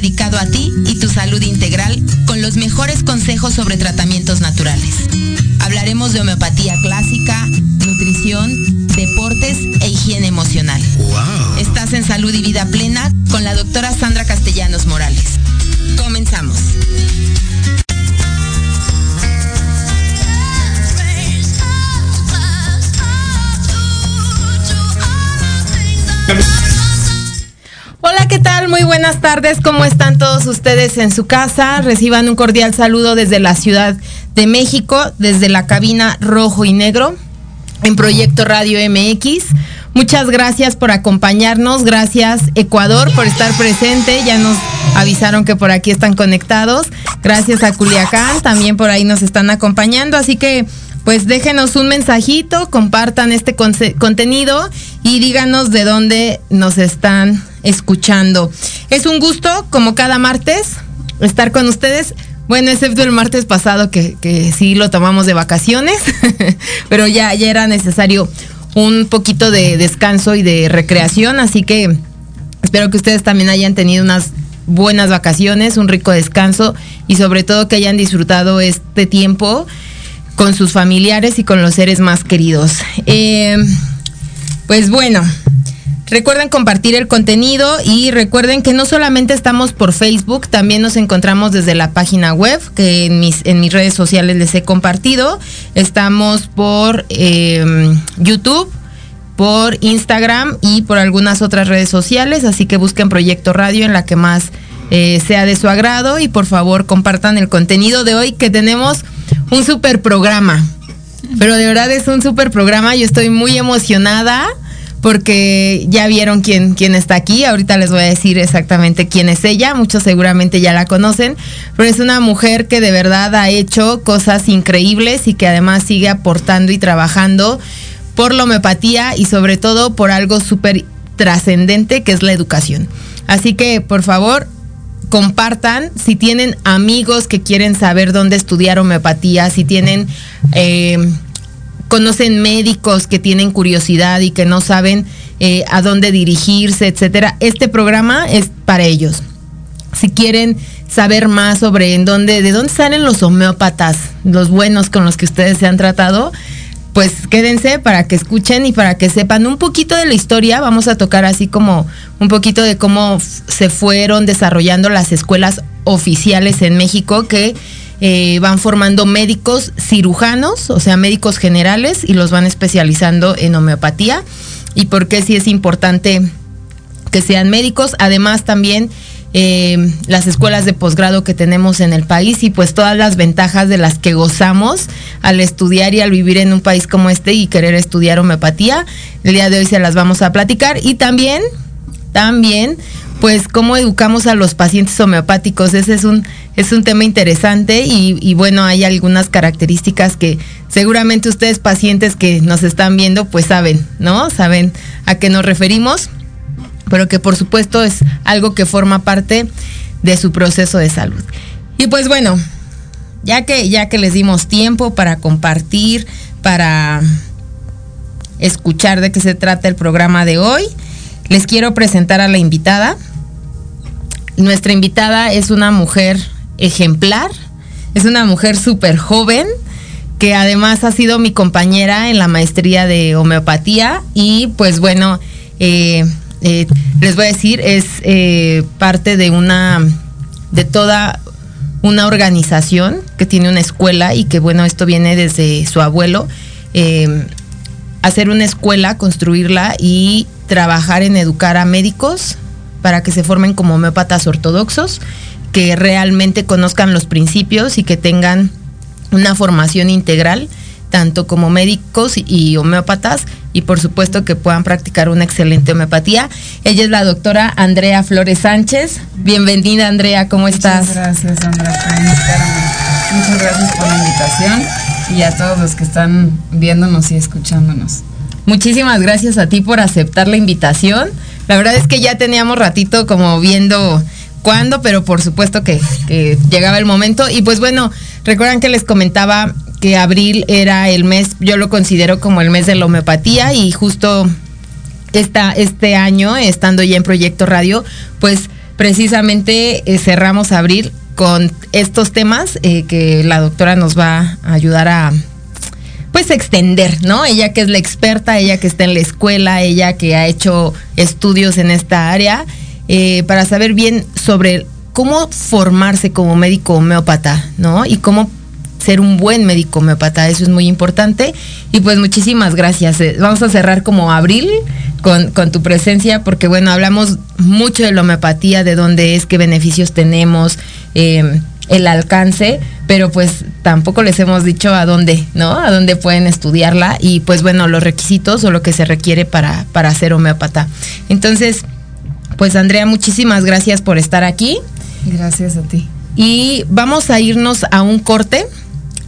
dedicado a ti y tu salud integral con los mejores consejos sobre tratamientos naturales. Hablaremos de homeopatía clásica, nutrición, deportes e higiene emocional. ¡Wow! Estás en Salud y Vida Plena con la doctora Sandra Castellanos Morales. Comenzamos. Hola, ¿qué tal? Muy buenas tardes. ¿Cómo están todos ustedes en su casa? Reciban un cordial saludo desde la Ciudad de México, desde la cabina rojo y negro en Proyecto Radio MX. Muchas gracias por acompañarnos. Gracias Ecuador por estar presente. Ya nos avisaron que por aquí están conectados. Gracias a Culiacán. También por ahí nos están acompañando. Así que pues déjenos un mensajito, compartan este contenido y díganos de dónde nos están escuchando. Es un gusto, como cada martes, estar con ustedes. Bueno, excepto el martes pasado que, que sí lo tomamos de vacaciones, pero ya, ya era necesario un poquito de descanso y de recreación, así que espero que ustedes también hayan tenido unas buenas vacaciones, un rico descanso y sobre todo que hayan disfrutado este tiempo con sus familiares y con los seres más queridos. Eh, pues bueno, recuerden compartir el contenido y recuerden que no solamente estamos por Facebook, también nos encontramos desde la página web que en mis, redes sociales les he compartido. Estamos por eh, YouTube por Instagram y por algunas otras redes sociales, así que busquen Proyecto Radio en la que más eh, sea de su agrado y por favor compartan el contenido de hoy que tenemos un super programa. Pero de verdad es un super programa. Yo estoy muy emocionada porque ya vieron quién, quién está aquí. Ahorita les voy a decir exactamente quién es ella. Muchos seguramente ya la conocen. Pero es una mujer que de verdad ha hecho cosas increíbles y que además sigue aportando y trabajando por la homeopatía y sobre todo por algo súper trascendente que es la educación. Así que por favor, compartan, si tienen amigos que quieren saber dónde estudiar homeopatía, si tienen, eh, conocen médicos que tienen curiosidad y que no saben eh, a dónde dirigirse, etcétera, este programa es para ellos. Si quieren saber más sobre en dónde, de dónde salen los homeópatas, los buenos con los que ustedes se han tratado, pues quédense para que escuchen y para que sepan un poquito de la historia. Vamos a tocar así como un poquito de cómo se fueron desarrollando las escuelas oficiales en México que eh, van formando médicos cirujanos, o sea, médicos generales y los van especializando en homeopatía y por qué sí es importante que sean médicos. Además también eh, las escuelas de posgrado que tenemos en el país y pues todas las ventajas de las que gozamos al estudiar y al vivir en un país como este y querer estudiar homeopatía. El día de hoy se las vamos a platicar y también, también, pues cómo educamos a los pacientes homeopáticos. Ese es un, es un tema interesante y, bueno, hay algunas características que seguramente ustedes pacientes que nos están viendo pues saben, ¿no? Saben a qué nos referimos pero que por supuesto es algo que forma parte de su proceso de salud. Y pues bueno, ya que, ya que les dimos tiempo para compartir, para escuchar de qué se trata el programa de hoy, les quiero presentar a la invitada. Nuestra invitada es una mujer ejemplar, es una mujer súper joven, que además ha sido mi compañera en la maestría de homeopatía y pues bueno, eh, eh, les voy a decir, es eh, parte de una, de toda una organización que tiene una escuela y que bueno, esto viene desde su abuelo, hacer una escuela, construirla y trabajar en educar a médicos para que se formen como homeópatas ortodoxos, que realmente conozcan los principios y que tengan una formación integral tanto como médicos y homeópatas y por supuesto que puedan practicar una excelente homeopatía. Ella es la doctora Andrea Flores Sánchez. Bienvenida Andrea, ¿cómo estás? Muchas gracias Andrea por invitarme. Muchas gracias por la invitación y a todos los que están viéndonos y escuchándonos. Muchísimas gracias a ti por aceptar la invitación. La verdad es que ya teníamos ratito como viendo cuándo, pero por supuesto que, llegaba el momento. Y pues bueno, recuerdan que les comentaba que abril era el mes, yo lo considero como el mes de la homeopatía y justo esta, este año, estando ya en Proyecto Radio, pues precisamente eh, cerramos abril con estos temas eh, que la doctora nos va a ayudar a pues extender, ¿no? Ella que es la experta, ella que está en la escuela, ella que ha hecho estudios en esta área, eh, para saber bien sobre cómo formarse como médico homeópata, ¿no? Y cómo ser un buen médico homeópata, eso es muy importante. Y pues muchísimas gracias. Eh, Vamos a cerrar como abril con, con tu presencia, porque bueno, hablamos mucho de la homeopatía, de dónde es, qué beneficios tenemos, eh, el alcance, pero pues tampoco les hemos dicho a dónde, ¿no? A dónde pueden estudiarla y pues bueno, los requisitos o lo que se requiere para, para ser homeópata. Entonces, pues Andrea, muchísimas gracias por estar aquí. Gracias a ti. Y vamos a irnos a un corte.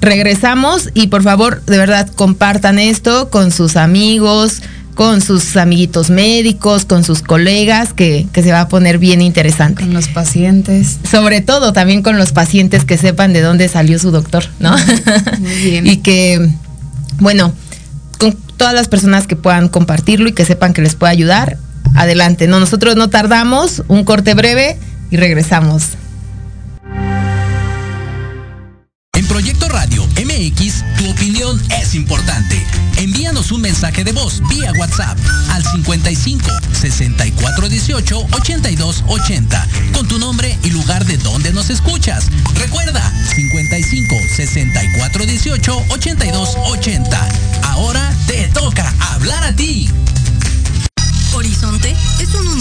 Regresamos y por favor, de verdad, compartan esto con sus amigos, con sus amiguitos médicos, con sus colegas, que, que se va a poner bien interesante. Con los pacientes. Sobre todo también con los pacientes que sepan de dónde salió su doctor, ¿no? Muy bien. y que, bueno, con todas las personas que puedan compartirlo y que sepan que les puede ayudar, adelante. No, nosotros no tardamos, un corte breve y regresamos. En Proyecto Radio MX, tu opinión es importante. Envíanos un mensaje de voz vía WhatsApp al 55 64 18 82 80 con tu nombre y lugar de donde nos escuchas. Recuerda 55 64 18 82 80. Ahora te toca hablar a ti.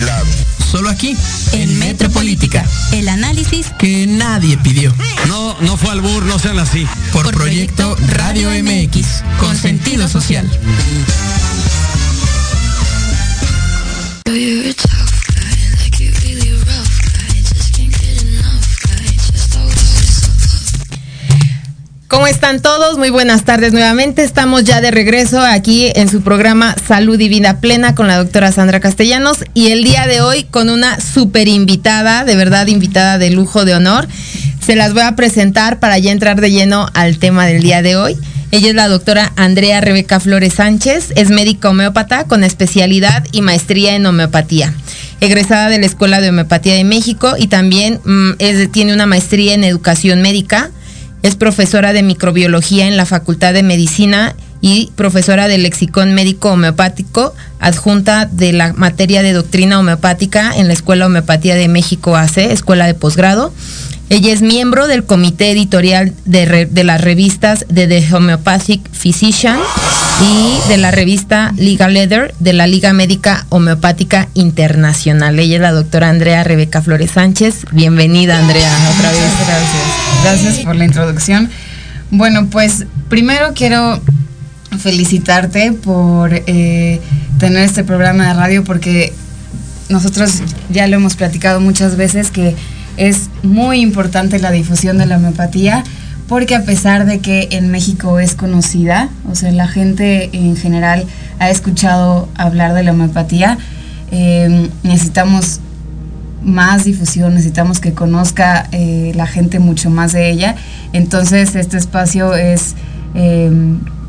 lado. Solo aquí, En Metropolítica, el análisis que nadie pidió. No, no fue albur, no sean así. Por, Por Proyecto Proyecto Radio MX, con con sentido sentido social. ¿Cómo están todos? Muy buenas tardes nuevamente. Estamos ya de regreso aquí en su programa Salud y Vida Plena con la doctora Sandra Castellanos y el día de hoy con una super invitada, de verdad invitada de lujo de honor. Se las voy a presentar para ya entrar de lleno al tema del día de hoy. Ella es la doctora Andrea Rebeca Flores Sánchez, es médica homeópata con especialidad y maestría en homeopatía. Egresada de la Escuela de Homeopatía de México y también mm, tiene una maestría en educación médica. Es profesora de microbiología en la Facultad de Medicina y profesora del lexicón médico homeopático, adjunta de la materia de doctrina homeopática en la Escuela Homeopatía de México AC, Escuela de Posgrado. Ella es miembro del comité editorial de, de las revistas de The Homeopathic Physician y de la revista Liga Leather de la Liga Médica Homeopática Internacional. Ella es la doctora Andrea Rebeca Flores Sánchez. Bienvenida, Andrea, otra vez. Gracias. Gracias por la introducción. Bueno, pues primero quiero felicitarte por eh, tener este programa de radio porque nosotros ya lo hemos platicado muchas veces que es muy importante la difusión de la homeopatía porque a pesar de que en México es conocida, o sea, la gente en general ha escuchado hablar de la homeopatía, eh, necesitamos más difusión, necesitamos que conozca eh, la gente mucho más de ella. Entonces este espacio es eh,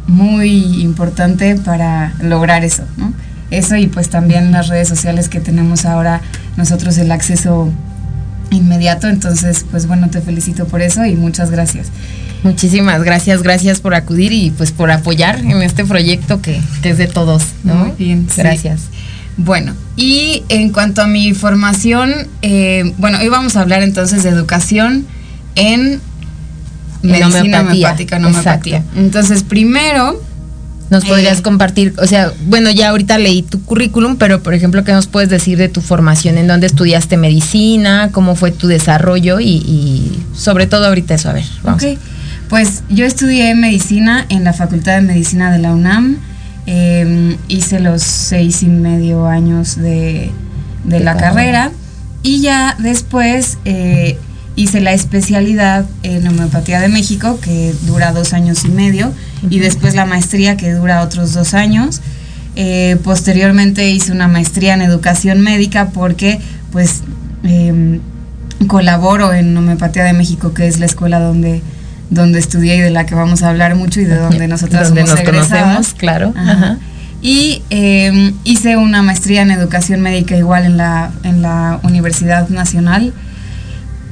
muy importante para lograr eso, ¿no? Eso y pues también las redes sociales que tenemos ahora nosotros el acceso inmediato. Entonces, pues bueno, te felicito por eso y muchas gracias. Muchísimas gracias, gracias por acudir y pues por apoyar en este proyecto que, que es de todos, ¿no? Muy bien, sí. Bueno, y en cuanto a mi formación, eh, bueno, hoy vamos a hablar entonces de educación en En medicina homeopática, en homeopatía. Entonces, primero, Nos Eh, podrías compartir, o sea, bueno, ya ahorita leí tu currículum, pero por ejemplo, ¿qué nos puedes decir de tu formación? ¿En dónde estudiaste medicina? ¿Cómo fue tu desarrollo? Y, y sobre todo ahorita eso, a ver, vamos. Ok, pues yo estudié medicina en la Facultad de Medicina de la UNAM. Eh, hice los seis y medio años de, de la carrera. carrera y ya después eh, hice la especialidad en homeopatía de México que dura dos años y medio y después la maestría que dura otros dos años. Eh, posteriormente hice una maestría en educación médica porque pues em, colaboro en Homeopatía de México, que es la escuela donde, donde estudié y de la que vamos a hablar mucho y de donde nosotras Donde somos nos egresadas. conocemos, claro. Ajá. Ajá. Y eh, hice una maestría en educación médica igual en la, en la Universidad Nacional.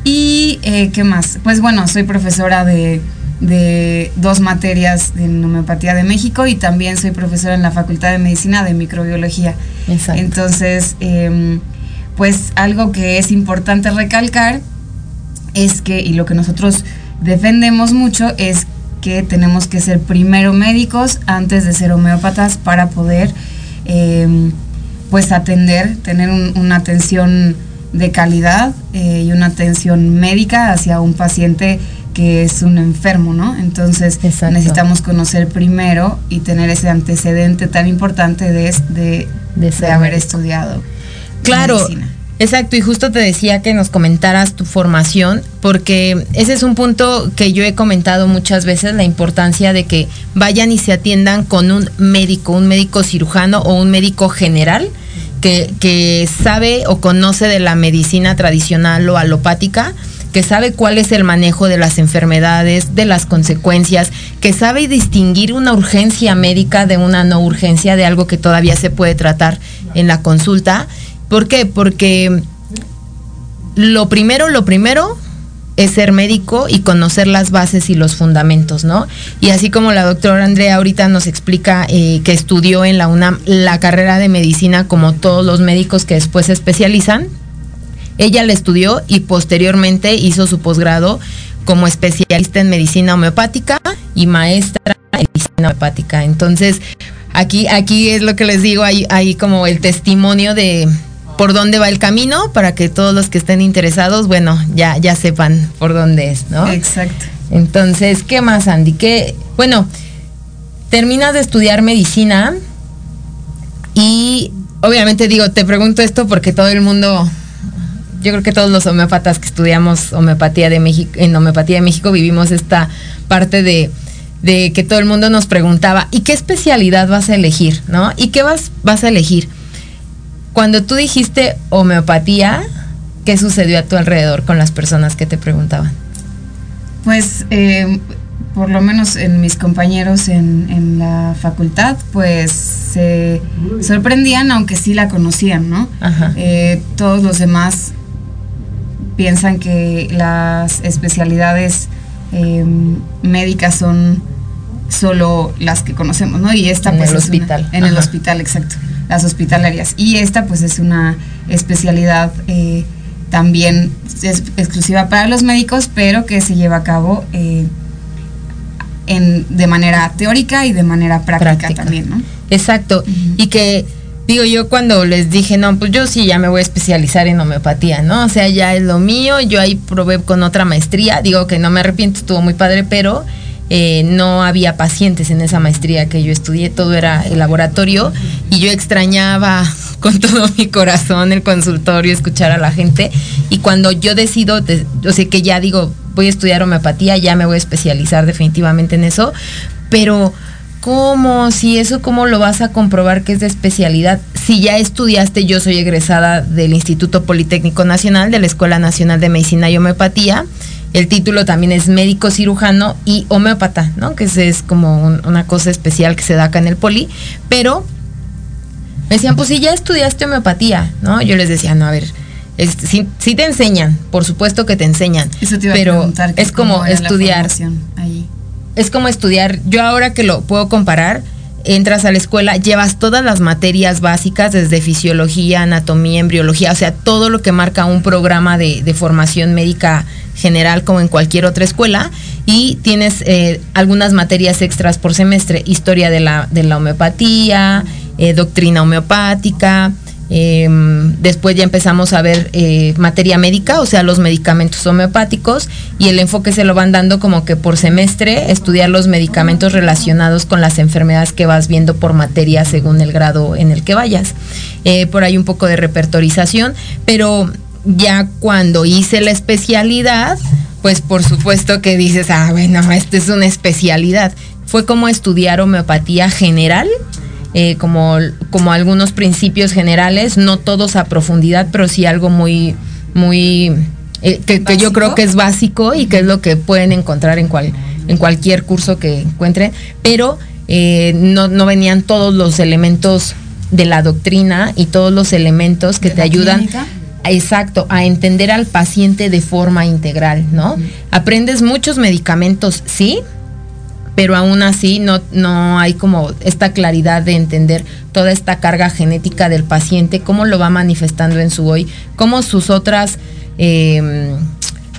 Y, eh, ¿qué más? Pues bueno, soy profesora de, de dos materias en homeopatía de México y también soy profesora en la Facultad de Medicina de Microbiología. Exacto. Entonces, em, pues algo que es importante recalcar es que, y lo que nosotros defendemos mucho, es que tenemos que ser primero médicos antes de ser homeópatas para poder em, pues atender, tener un- una atención de calidad eh, y una atención médica hacia un paciente que es un enfermo, ¿no? Entonces Exacto. necesitamos conocer primero y tener ese antecedente tan importante de, de, De haber estudiado Claro. medicina. Exacto, y justo te decía que nos comentaras tu formación, porque ese es un punto que yo he comentado muchas veces, la importancia de que vayan y se atiendan con un médico, un médico cirujano o un médico general que, que sabe o conoce de la medicina tradicional o alopática, que sabe cuál es el manejo de las enfermedades, de las consecuencias, que sabe distinguir una urgencia médica de una no urgencia, de algo que todavía se puede tratar en la consulta. ¿Por qué? Porque lo primero, lo primero es ser médico y conocer las bases y los fundamentos, ¿no? Y así como la doctora Andrea ahorita nos explica eh, que estudió en la UNAM la carrera de medicina como todos los médicos que después se especializan, ella la estudió y posteriormente hizo su posgrado como especialista en medicina homeopática y maestra en medicina homeopática. Entonces, aquí, aquí es lo que les digo, hay, hay como el testimonio de por dónde va el camino para que todos los que estén interesados, bueno, ya, ya sepan por dónde es, ¿no? Exacto. Entonces, ¿qué más, Andy? ¿Qué? Bueno, terminas de estudiar medicina y obviamente digo, te pregunto esto porque todo el mundo, yo creo que todos los homeópatas que estudiamos homeopatía de México, en homeopatía de México vivimos esta parte de, de que todo el mundo nos preguntaba, ¿y qué especialidad vas a elegir? ¿No? ¿Y qué vas, vas a elegir? Cuando tú dijiste homeopatía, ¿qué sucedió a tu alrededor con las personas que te preguntaban? Pues eh, por lo menos en mis compañeros en, en la facultad, pues se sorprendían, aunque sí la conocían, ¿no? Ajá. Eh, todos los demás piensan que las especialidades eh, médicas son solo las que conocemos, ¿no? Y esta En pues el es una- hospital. en el hospital, exacto. Las hospitalarias. Y esta pues es una especialidad eh, también es exclusiva para los médicos, pero que se lleva a cabo eh, en, de manera teórica y de manera práctica, Práctica. también, ¿no? Exacto. Y que, digo, yo cuando les dije, no, pues yo sí ya me voy a especializar en homeopatía, ¿no? O sea, ya es lo mío, yo ahí probé con otra maestría, digo que no me arrepiento, estuvo muy padre, pero eh, no había pacientes en esa maestría que yo estudié, todo era el laboratorio y yo extrañaba con todo mi corazón el consultorio, escuchar a la gente y cuando yo decido, de- o sea que ya digo, voy a estudiar homeopatía, ya me voy a especializar definitivamente en eso, pero ¿cómo? Si eso, ¿cómo lo vas a comprobar que es de especialidad? Si ya estudiaste, yo soy egresada del Instituto Politécnico Nacional, de la Escuela Nacional de Medicina y Homeopatía. El título también es médico cirujano y homeópata, ¿no? Que es como un- una cosa especial que se da acá en el poli. Pero me decían, pues si ya estudiaste homeopatía, ¿no? Yo les decía, no, a ver, sí, sí te enseñan, por supuesto que te enseñan, Eso te iba a pero es como estudiar ahí. es como estudiar, yo ahora que lo puedo comparar, entras a la escuela, llevas todas las materias básicas, desde fisiología, anatomía, embriología, o sea, todo lo que marca un programa de, de formación médica general como en cualquier otra escuela, y tienes eh, algunas materias extras por semestre, historia de la, de la homeopatía, eh, doctrina homeopática, eh, después ya empezamos a ver eh, materia médica, o sea, los medicamentos homeopáticos, y el enfoque se lo van dando como que por semestre, estudiar los medicamentos relacionados con las enfermedades que vas viendo por materia según el grado en el que vayas. Por ahí un poco de repertorización, pero ya cuando hice la especialidad, pues por supuesto que dices, ah, bueno, esta es una especialidad. Fue como estudiar homeopatía general, eh, como, como algunos principios generales, no todos a profundidad, pero sí algo muy, muy, eh, que, que yo creo que es básico y que es lo que pueden encontrar en, cual, en cualquier curso que encuentren, pero eh, no, no venían todos los elementos de la doctrina y todos los elementos que te ayudan clínica? Exacto, a entender al paciente de forma integral, ¿no? Aprendes muchos medicamentos, sí, pero aún así no, no hay como esta claridad de entender toda esta carga genética del paciente, cómo lo va manifestando en su hoy, cómo sus otras, eh,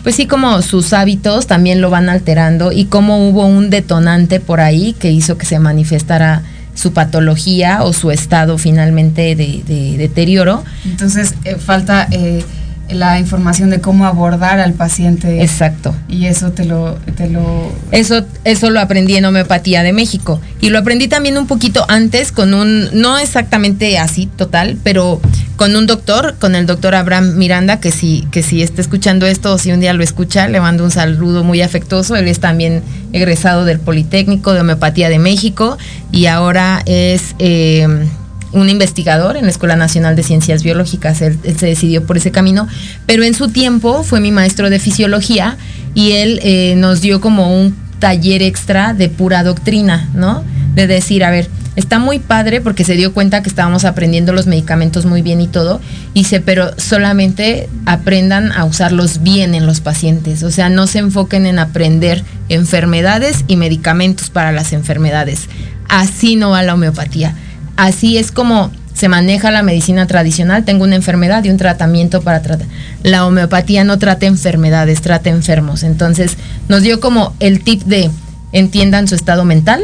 pues sí, como sus hábitos también lo van alterando y cómo hubo un detonante por ahí que hizo que se manifestara su patología o su estado finalmente de, de deterioro. Entonces eh, falta eh, la información de cómo abordar al paciente. Exacto. Y eso te lo, te lo Eso, eso lo aprendí en Homeopatía de México. Y lo aprendí también un poquito antes con un, no exactamente así total, pero con un doctor, con el doctor Abraham Miranda, que si, que si está escuchando esto o si un día lo escucha, le mando un saludo muy afectuoso. Él es también egresado del Politécnico de Homeopatía de México y ahora es eh, un investigador en la Escuela Nacional de Ciencias Biológicas. Él, se decidió por ese camino, pero en su tiempo fue mi maestro de fisiología y él eh, nos dio como un taller extra de pura doctrina, ¿no? De decir, a ver, está muy padre porque se dio cuenta que estábamos aprendiendo los medicamentos muy bien y todo, y dice, pero solamente aprendan a usarlos bien en los pacientes, o sea, no se enfoquen en aprender enfermedades y medicamentos para las enfermedades. Así no va la homeopatía. Así es como se maneja la medicina tradicional. Tengo una enfermedad y un tratamiento para tratar. La homeopatía no trata enfermedades, trata enfermos. Entonces nos dio como el tip de entiendan su estado mental,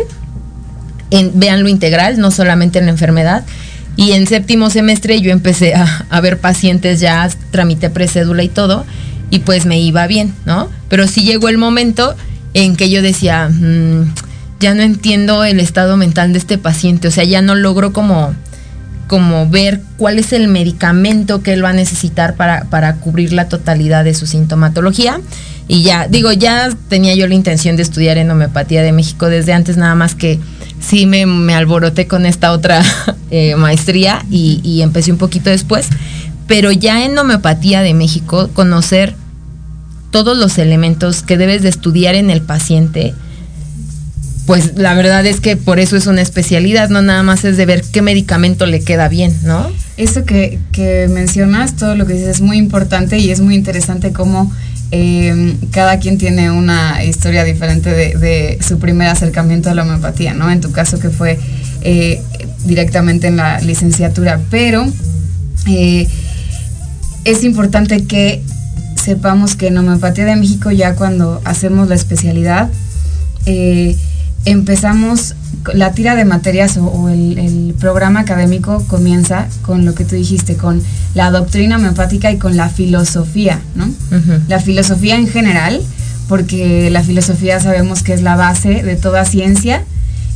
en, vean lo integral, no solamente en la enfermedad. Y en séptimo semestre yo empecé a, ver pacientes ya, tramité precédula y todo, y pues me iba bien, ¿no? Pero sí llegó el momento en que yo decía, "Mm, ya no entiendo el estado mental de este paciente, o sea, ya no logro como, como ver cuál es el medicamento que él va a necesitar para, para cubrir la totalidad de su sintomatología. Y ya, digo, ya tenía yo la intención de estudiar en homeopatía de México desde antes, nada más que sí me, me alboroté con esta otra eh, maestría y, y empecé un poquito después. Pero ya en homeopatía de México, conocer todos los elementos que debes de estudiar en el paciente, pues la verdad es que por eso es una especialidad, no nada más es de ver qué medicamento le queda bien, ¿no? Esto que, mencionas, todo lo que dices es muy importante y es muy interesante cómo eh, cada quien tiene una historia diferente de, de su primer acercamiento a la homeopatía, ¿no? En tu caso que fue eh, directamente en la licenciatura, pero eh, es importante que sepamos que en Homeopatía de México ya cuando hacemos la especialidad, eh, empezamos, la tira de materias o, o el, el programa académico comienza con lo que tú dijiste, con la doctrina homeopática y con la filosofía, ¿no? La filosofía en general, porque la filosofía sabemos que es la base de toda ciencia.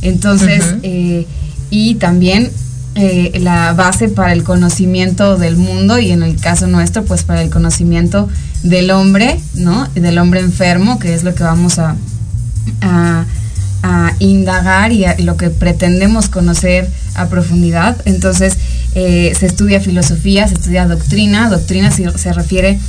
Entonces, eh, y también eh, la base para el conocimiento del mundo y en el caso nuestro, pues para el conocimiento del hombre, ¿no? Del hombre enfermo, que es lo que vamos a, a, a indagar y a- lo que pretendemos conocer a profundidad. Entonces, eh, se estudia filosofía, se estudia doctrina. Doctrina se, se refiere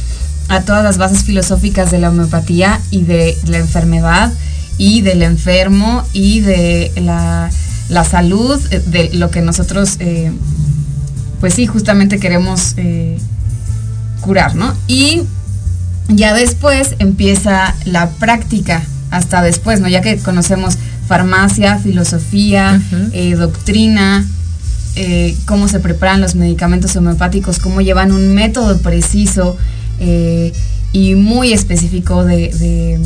a todas las bases filosóficas de la homeopatía y de la enfermedad y del enfermo y de la, la salud, eh, de lo que nosotros, eh, pues sí, justamente queremos curar, ¿no? Y ya después empieza la práctica, hasta después, ¿no? Ya que conocemos farmacia, filosofía, eh, doctrina, eh, cómo se preparan los medicamentos homeopáticos, cómo llevan un método preciso eh, y muy específico de, de-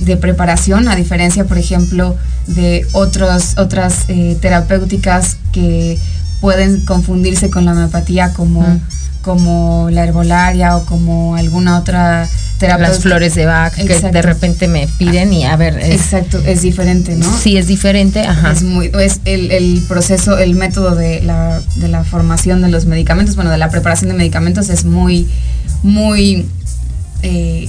de preparación, a diferencia, por ejemplo, de otros, otras terapéuticas que pueden confundirse con la homeopatía como, Mm. como la herbolaria o como alguna otra terapéutica. Las flores de Bach que de repente me piden y a ver, es, Exacto, es diferente, ¿no? sí es diferente, ajá. Es muy, es el, el proceso, el método de la, de la formación de los medicamentos, bueno, de la preparación de medicamentos es muy, muy eh,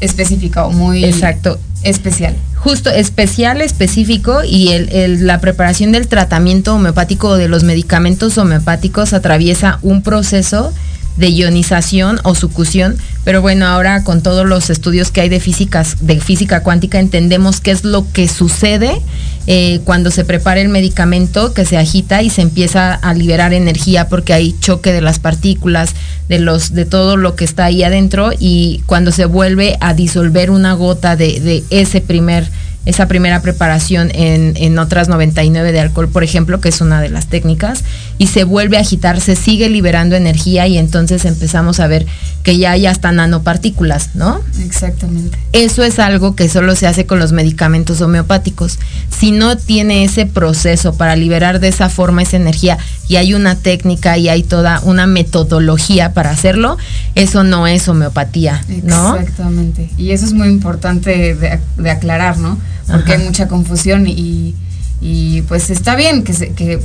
específica o muy Exacto. especial. Justo, especial, específico y el, la preparación del tratamiento homeopático o de los medicamentos homeopáticos atraviesa un proceso de ionización o sucusión, pero bueno, ahora con todos los estudios que hay de físicas, de física cuántica entendemos qué es lo que sucede eh, cuando se prepara el medicamento que se agita y se empieza a liberar energía porque hay choque de las partículas, de los, de todo lo que está ahí adentro y cuando se vuelve a disolver una gota de, de ese primer esa primera preparación en, en otras 99 de alcohol, por ejemplo, que es una de las técnicas, y se vuelve a agitar, se sigue liberando energía y entonces empezamos a ver que ya hay hasta nanopartículas, ¿no? Exactamente. Eso es algo que solo se hace con los medicamentos homeopáticos. Si no tiene ese proceso para liberar de esa forma esa energía y hay una técnica y hay toda una metodología para hacerlo, eso no es homeopatía, ¿no? Exactamente. Y eso es muy importante de, de aclarar, ¿no? Porque Ajá. hay mucha confusión y, y, pues está bien que, se- que,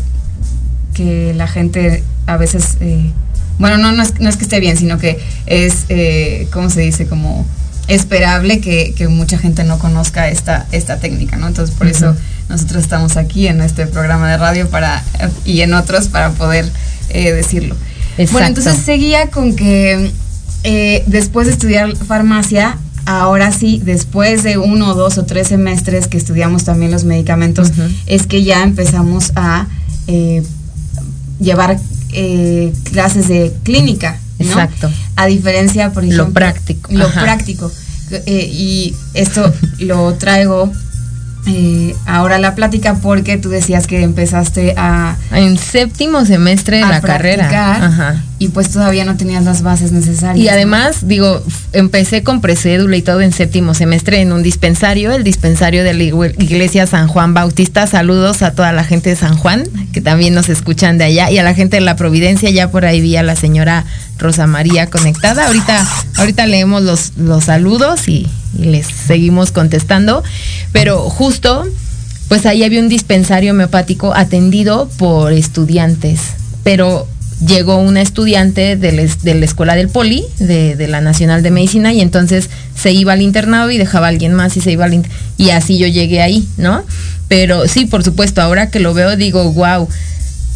que la gente a veces, eh, bueno, no, no es, no es que esté bien, sino que es, eh, ¿cómo se dice? Como esperable que, que mucha gente no conozca esta, esta técnica, ¿no? Entonces por eso nosotros estamos aquí en este programa de radio para y en otros para poder eh, decirlo. Bueno, entonces seguía con que eh, después de estudiar farmacia, ahora sí, después de uno, dos o tres semestres que estudiamos también los medicamentos, es que ya empezamos a eh, llevar eh, clases de clínica. ¿no? Exacto. A diferencia, por ejemplo, Lo práctico, Lo ajá. práctico. Eh, y esto lo traigo eh, ahora la plática porque tú decías que empezaste a, En séptimo semestre de la carrera. Ajá. y pues todavía no tenías las bases necesarias. Y ¿no? además, digo, empecé con precédula y todo en séptimo semestre en un dispensario, el dispensario de la iglesia San Juan Bautista. Saludos a toda la gente de San Juan, que también nos escuchan de allá, y a la gente de la Providencia, ya por ahí vi a la señora Rosa María conectada. Ahorita, ahorita leemos los, los saludos y les seguimos contestando. Pero justo, pues ahí había un dispensario homeopático atendido por estudiantes, pero llegó una estudiante de, la escuela del Poli, de, la Nacional de Medicina, y entonces se iba al internado y dejaba a alguien más y se iba al y así yo llegué ahí, ¿no? Pero sí, por supuesto, ahora que lo veo digo, wow,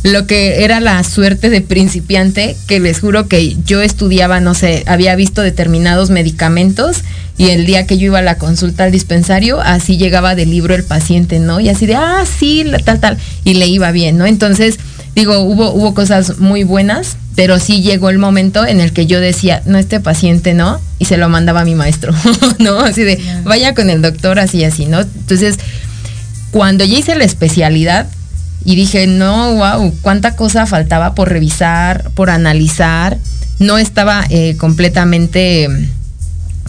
lo que era la suerte de principiante, que les juro que yo estudiaba, no sé, había visto determinados medicamentos y el día que yo iba a la consulta al dispensario, así llegaba del libro el paciente, ¿no? Y así de, ah, sí, la- tal, tal, y le iba bien, ¿no? Entonces, digo, hubo, hubo cosas muy buenas, pero sí llegó el momento en el que yo decía, no, este paciente no, y se lo mandaba a mi maestro, ¿no? Así de, vaya con el doctor, así, así, ¿no? Entonces, cuando ya hice la especialidad y dije, no, wow, cuánta cosa faltaba por revisar, por analizar, no estaba eh, completamente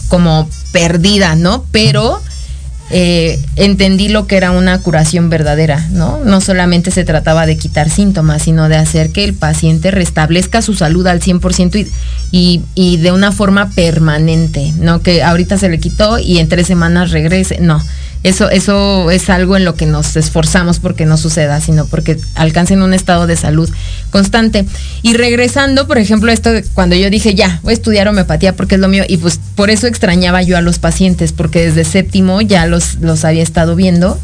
como perdida, ¿no? Pero eh, entendí lo que era una curación verdadera, ¿no? No solamente se trataba de quitar síntomas, sino de hacer que el paciente restablezca su salud al 100% y, y, y de una forma permanente, no que ahorita se le quitó y en tres semanas regrese, no. Eso, eso es algo en lo que nos esforzamos porque no suceda, sino porque alcancen un estado de salud constante. Y regresando, por ejemplo, esto cuando yo dije, ya, voy a estudiar homeopatía porque es lo mío, y pues por eso extrañaba yo a los pacientes, porque desde séptimo ya los, los había estado viendo.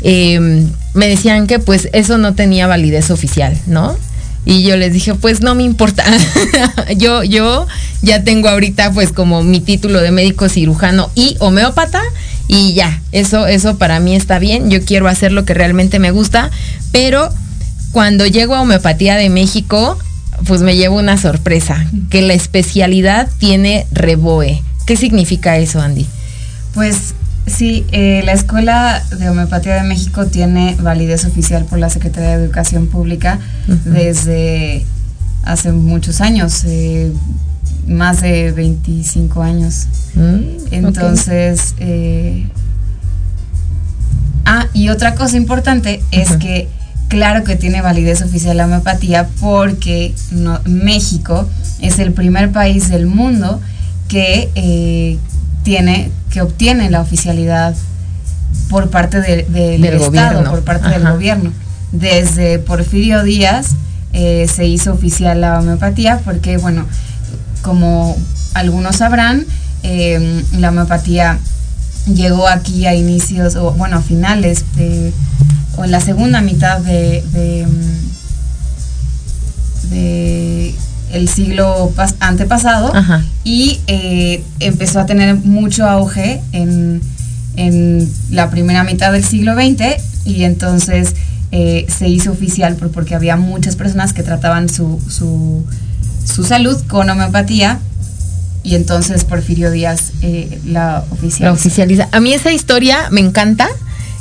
eh, me decían que pues eso no tenía validez oficial, ¿no? Y yo les dije, pues no me importa. yo, yo ya tengo ahorita pues como mi título de médico cirujano y homeópata y ya, eso, eso para mí está bien. Yo quiero hacer lo que realmente me gusta, pero cuando llego a homeopatía de México, pues me llevo una sorpresa, que la especialidad tiene reboe. ¿Qué significa eso, Andy? Pues sí, eh, la Escuela de Homeopatía de México tiene validez oficial por la Secretaría de Educación Pública desde hace muchos años, eh, más de 25 años. Mm, Entonces, eh, ah, y otra cosa importante es que claro que tiene validez oficial la homeopatía porque no- México es el primer país del mundo que eh, tiene, que obtiene la oficialidad por parte de- del Del Estado, gobierno. por parte del gobierno. Desde Porfirio Díaz eh, se hizo oficial la homeopatía porque, bueno, como algunos sabrán, eh, la homeopatía llegó aquí a inicios, o bueno, a finales de, o en la segunda mitad de, de, mm, de el siglo pas- antepasado Ajá. y eh, empezó a tener mucho auge en, en la primera mitad del siglo XX y entonces eh, se hizo oficial por- porque había muchas personas que trataban su, su, su salud con homeopatía y entonces Porfirio Díaz eh, la oficializa. A mí esa historia me encanta.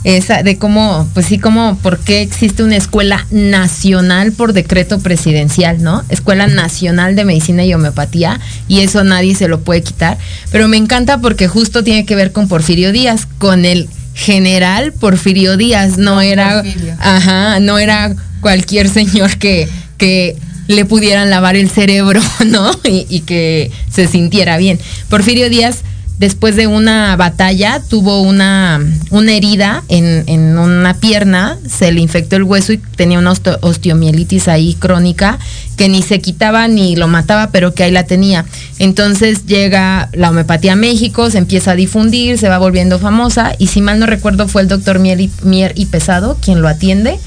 Esa de cómo, pues sí, como por qué existe una escuela nacional por decreto presidencial, ¿no? Escuela Nacional de Medicina y Homeopatía, y eso nadie se lo puede quitar. Pero me encanta porque justo tiene que ver con Porfirio Díaz, con el general Porfirio Díaz, no era, Porfirio. ajá, no era cualquier señor que, que le pudieran lavar el cerebro, ¿no? Y, que se sintiera bien. Porfirio Díaz, después de una batalla, tuvo una, una herida en, en una pierna, se le infectó el hueso y tenía una osteo- osteomielitis ahí crónica que ni se quitaba ni lo mataba, pero que ahí la tenía. Entonces llega la homeopatía a México, se empieza a difundir, se va volviendo famosa y si mal no recuerdo fue el doctor Mier y, Mier y Pesado quien lo atiende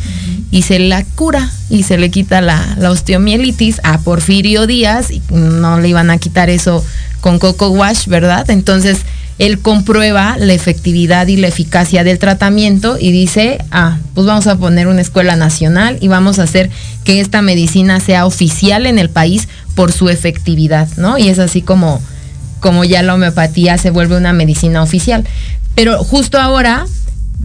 y se la cura y se le quita la, la osteomielitis a Porfirio Díaz y no le iban a quitar eso con Coco Wash, ¿verdad? Entonces él comprueba la efectividad y la eficacia del tratamiento y dice, ah, pues vamos a poner una escuela nacional y vamos a hacer que esta medicina sea oficial en el país por su efectividad, ¿no? Y es así como, como ya la homeopatía se vuelve una medicina oficial. Pero justo ahora,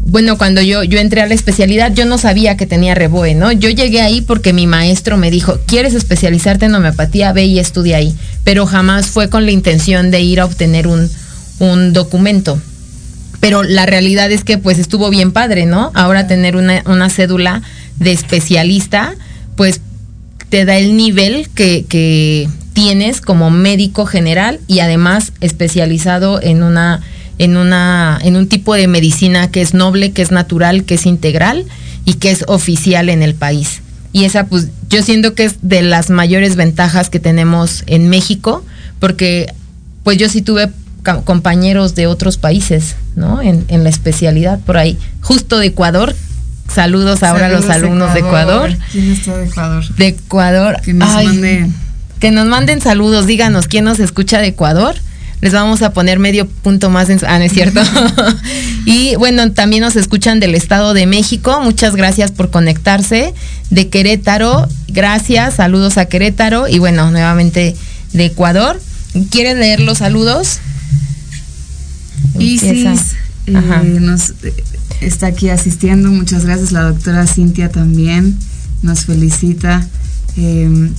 bueno, cuando yo, yo entré a la especialidad, yo no sabía que tenía reboe, ¿no? Yo llegué ahí porque mi maestro me dijo, ¿quieres especializarte en homeopatía? Ve y estudia ahí. Pero jamás fue con la intención de ir a obtener un, un documento. Pero la realidad es que pues estuvo bien padre, ¿no? Ahora tener una, una cédula de especialista, pues te da el nivel que, que tienes como médico general y además especializado en una en una en un tipo de medicina que es noble, que es natural, que es integral y que es oficial en el país. Y esa pues yo siento que es de las mayores ventajas que tenemos en México porque pues yo sí tuve compañeros de otros países, ¿no? En, en la especialidad por ahí, justo de Ecuador. Saludos ahora a los alumnos de Ecuador. ¿Quién está de Ecuador? De Ecuador. Que nos Ay, mande- que nos manden saludos, díganos quién nos escucha de Ecuador. Les vamos a poner medio punto más en Ah, no es cierto. y bueno, también nos escuchan del Estado de México. Muchas gracias por conectarse. De Querétaro, gracias. Saludos a Querétaro. Y bueno, nuevamente de Ecuador. ¿Quieren leer los saludos? Isis eh, Ajá. nos eh, está aquí asistiendo. Muchas gracias. La doctora Cintia también nos felicita. Eh,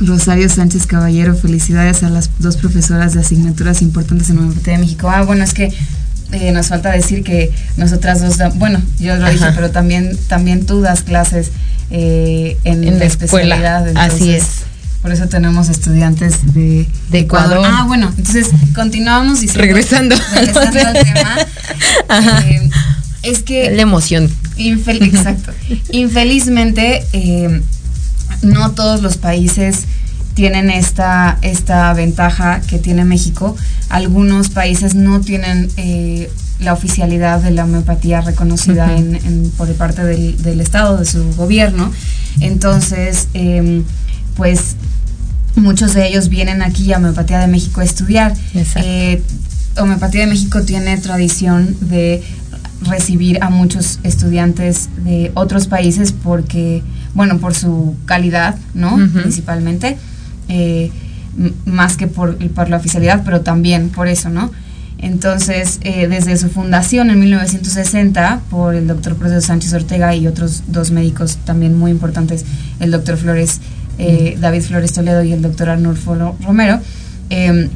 Rosario Sánchez Caballero, felicidades a las dos profesoras de asignaturas importantes en Homeopatía de México. Ah, bueno, es que eh, nos falta decir que nosotras dos, da- bueno, yo lo dije, Ajá. pero también, también tú das clases eh, en, En la la escuela. especialidad. Así es. por eso tenemos estudiantes de, De Ecuador. Ah, bueno, entonces continuamos diciendo, Regresando. regresando al tema. Ajá. eh, es que La emoción. Infel- exacto. Infelizmente, eh, no todos los países tienen esta, esta ventaja que tiene México. Algunos países no tienen eh, la oficialidad de la homeopatía reconocida Ujú. en- en- por parte del, del Estado, de su gobierno. Entonces, em, pues muchos de ellos vienen aquí a Homeopatía de México a estudiar. Eh, Homeopatía de México tiene tradición de recibir a muchos estudiantes de otros países porque, bueno, por su calidad, ¿no? Principalmente, eh, más que por, por la oficialidad, pero también por eso, ¿no? Entonces, eh, desde su fundación en 1960, por el doctor Proceso Sánchez Ortega y otros dos médicos también muy importantes, el doctor Flores, eh, David Flores Toledo y el doctor Arnulfo Ro- Romero, eh,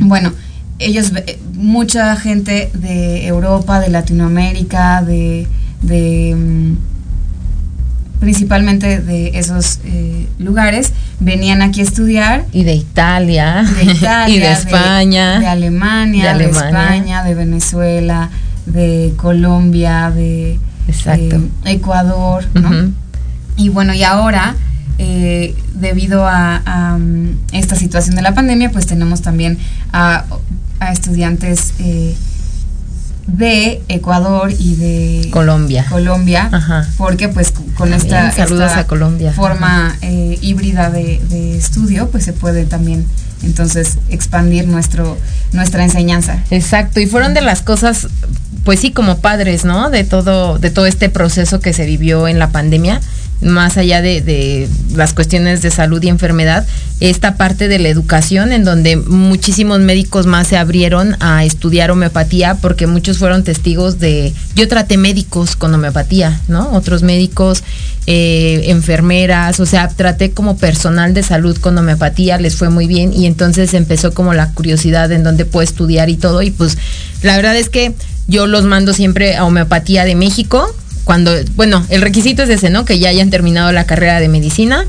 bueno, ellos, mucha gente de Europa, de Latinoamérica, de, de mm, principalmente de esos eh, lugares, venían aquí a estudiar Y de Italia. de Italia, y de España. de, Alemania, de de. España, de Venezuela, de Colombia, de Exacto. eh, Ecuador, ¿no? Y bueno, y ahora, eh, debido a, a, mm, esta situación de la pandemia, pues tenemos también a, a estudiantes eh, de Ecuador y de Colombia. Colombia, Ajá. porque pues con esta, esta a Colombia. forma eh, híbrida de, de estudio, pues se puede también entonces expandir nuestro nuestra enseñanza. Exacto, y fueron de las cosas, pues sí, como padres, ¿no? De todo, de todo este proceso que se vivió en la pandemia, más allá de, de las cuestiones de salud y enfermedad, esta parte de la educación en donde muchísimos médicos más se abrieron a estudiar homeopatía porque muchos fueron testigos de, yo traté médicos con homeopatía, ¿no? Otros médicos, eh, enfermeras, o sea, traté como personal de salud con homeopatía, les fue muy bien y entonces empezó como la curiosidad en dónde puedo estudiar y todo y pues la verdad es que yo los mando siempre a homeopatía de México cuando, bueno, el requisito es ese, ¿no? Que ya hayan terminado la carrera de medicina,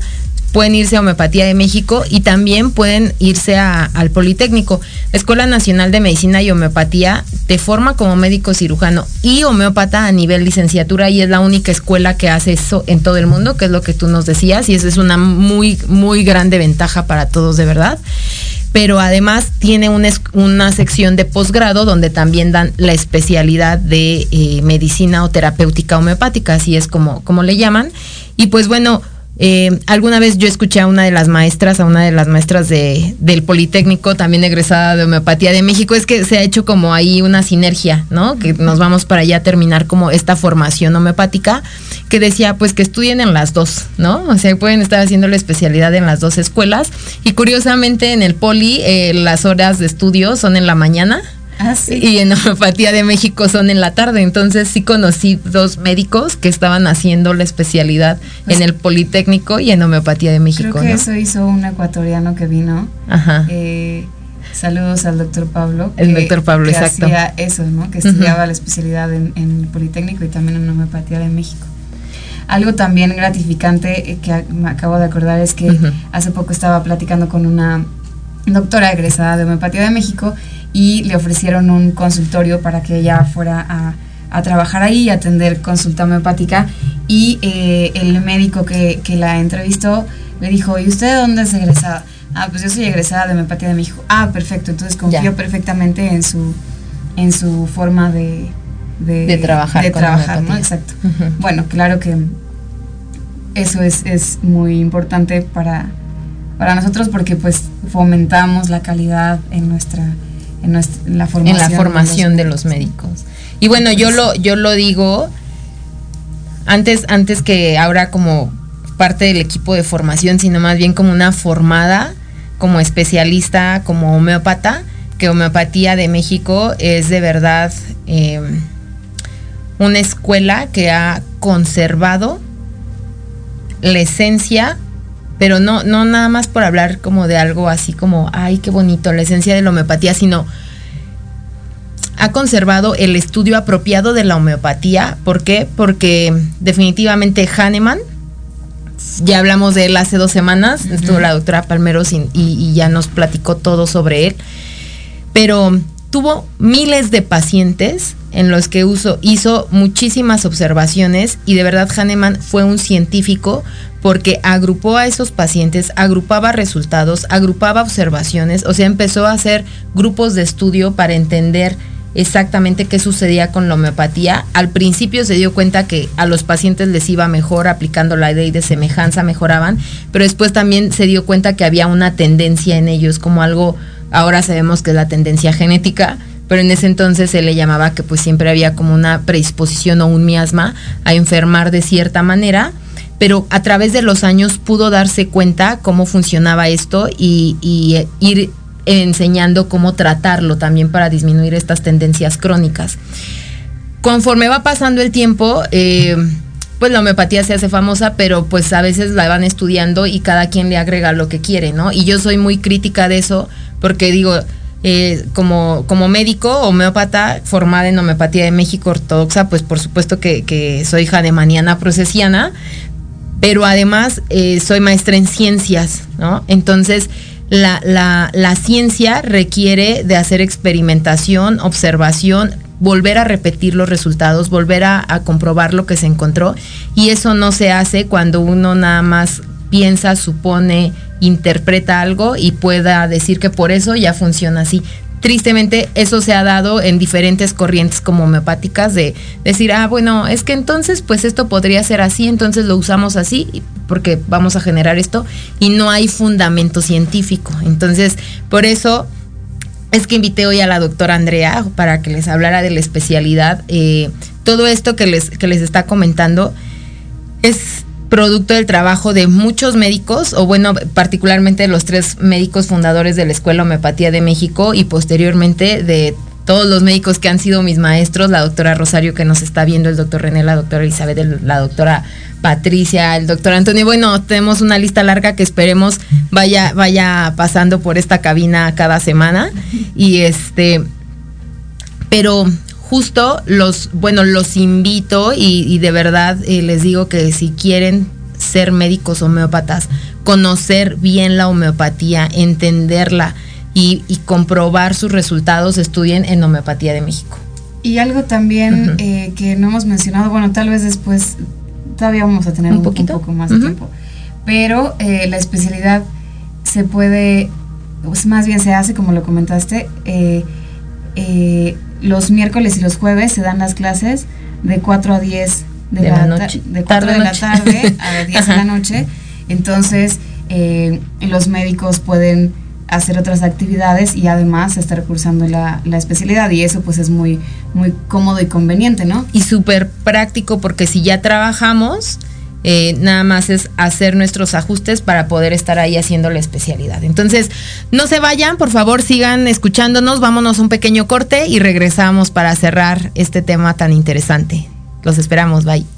pueden irse a Homeopatía de México y también pueden irse al Politécnico. La Escuela Nacional de Medicina y Homeopatía te forma como médico cirujano y homeópata a nivel licenciatura y es la única escuela que hace eso en todo el mundo, que es lo que tú nos decías, y esa es una muy, muy grande ventaja para todos, de verdad pero además tiene una, una sección de posgrado donde también dan la especialidad de eh, medicina o terapéutica homeopática, así es como, como le llaman. Y pues bueno, eh, alguna vez yo escuché a una de las maestras, a una de las maestras de, del Politécnico, también egresada de Homeopatía de México, es que se ha hecho como ahí una sinergia, ¿no? Que nos vamos para allá a terminar como esta formación homeopática, que decía pues que estudien en las dos, ¿no? O sea, pueden estar haciendo la especialidad en las dos escuelas. Y curiosamente en el Poli eh, las horas de estudio son en la mañana. Ah, sí. Y en Homeopatía de México son en la tarde. Entonces sí conocí dos médicos que estaban haciendo la especialidad Pues- en el Politécnico y en Homeopatía de México. Creo que ¿no? eso hizo un ecuatoriano que vino. Ajá. Eh, saludos al doctor Pablo. El doctor Pablo, que exacto. hacía eso, ¿no? Que estudiaba la especialidad en, en el Politécnico y también en Homeopatía de México. Algo también gratificante eh, que me acabo de acordar es que hace poco estaba platicando con una doctora egresada de Homeopatía de México y le ofrecieron un consultorio para que ella fuera a, a trabajar ahí y atender consulta homeopática y eh, el médico que, que la entrevistó le dijo, ¿y usted de dónde es egresada? Ah, pues yo soy egresada de Homeopatía de México. Ah, perfecto, entonces confío Ya. perfectamente en su, en su forma de, de, De trabajar de con trabajar, ¿no? Exacto. Bueno, claro que eso es, es muy importante para, para nosotros porque pues fomentamos la calidad en nuestra en, nuestra, en la formación, en la formación de los médicos. Y bueno, yo lo, yo lo digo antes, antes que ahora como parte del equipo de formación, sino más bien como una formada, como especialista, como homeópata, que Homeopatía de México es de verdad eh, una escuela que ha conservado la esencia pero no, no nada más por hablar como de algo así como, ay, qué bonito, la esencia de la homeopatía, sino ha conservado el estudio apropiado de la homeopatía. ¿Por qué? Porque definitivamente Hahnemann ya hablamos de él hace dos semanas, estuvo la doctora Palmeros y, y- y ya nos platicó todo sobre él. Pero tuvo miles de pacientes en los que uso, hizo muchísimas observaciones y de verdad Hahnemann fue un científico porque agrupó a esos pacientes, agrupaba resultados, agrupaba observaciones, o sea, empezó a hacer grupos de estudio para entender exactamente qué sucedía con la homeopatía. Al principio se dio cuenta que a los pacientes les iba mejor aplicando la ley de semejanza, mejoraban, pero después también se dio cuenta que había una tendencia en ellos, como algo, ahora sabemos que es la tendencia genética, pero en ese entonces se le llamaba que pues siempre había como una predisposición o un miasma a enfermar de cierta manera, pero a través de los años pudo darse cuenta cómo funcionaba esto y, eh, ir enseñando cómo tratarlo también para disminuir estas tendencias crónicas. Conforme va pasando el tiempo, eh, pues la homeopatía se hace famosa, pero pues a veces la van estudiando y cada quien le agrega lo que quiere, ¿no? Y yo soy muy crítica de eso porque digo, eh, como, como médico homeópata formada en homeopatía de México ortodoxa, pues por supuesto que, soy janemaniana procesiana, pero además eh, soy maestra en ciencias, ¿no? Entonces, la, la, la ciencia requiere de hacer experimentación, observación, volver a repetir los resultados, volver a, a comprobar lo que se encontró, y eso no se hace cuando uno nada más piensa, supone, interpreta algo y pueda decir que por eso ya funciona así. Tristemente eso se ha dado en diferentes corrientes como homeopáticas de decir, ah, bueno, es que entonces pues esto podría ser así, entonces lo usamos así porque vamos a generar esto y no hay fundamento científico. Entonces, por eso es que invité hoy a la doctora Andrea para que les hablara de la especialidad. Eh, todo esto que les, que les está comentando es producto del trabajo de muchos médicos, o bueno, particularmente los tres médicos fundadores de la Escuela Homeopatía de México y posteriormente de todos los médicos que han sido mis maestros, la doctora Rosario que nos está viendo, el doctor René, la doctora Elizabeth, el- la doctora Patricia, el doctor Antonio. Bueno, tenemos una lista larga que esperemos vaya, vaya pasando por esta cabina cada semana. Y este, pero justo los, bueno, los invito y, y de verdad eh, les digo que si quieren ser médicos homeópatas, conocer bien la homeopatía, entenderla y, y comprobar sus resultados, estudien en Homeopatía de México. Y algo también eh, que no hemos mencionado, bueno, tal vez después todavía vamos a tener ¿Un un, poquito? un poco más de tiempo, pero eh, la especialidad se puede, pues más bien se hace, como lo comentaste, eh, los miércoles y los jueves se dan las clases de 4 a 10 de, De la, noche. de 4 de la tarde a 10 de la noche. Entonces, eh, los médicos pueden hacer otras actividades y además estar cursando la, la especialidad y eso pues es muy muy cómodo y conveniente, ¿no? y súper práctico porque si ya trabajamos, eh, nada más es hacer nuestros ajustes para poder estar ahí haciendo la especialidad. Entonces, no se vayan, por favor, sigan escuchándonos, vámonos a un pequeño corte y regresamos para cerrar este tema tan interesante. Los esperamos, bye.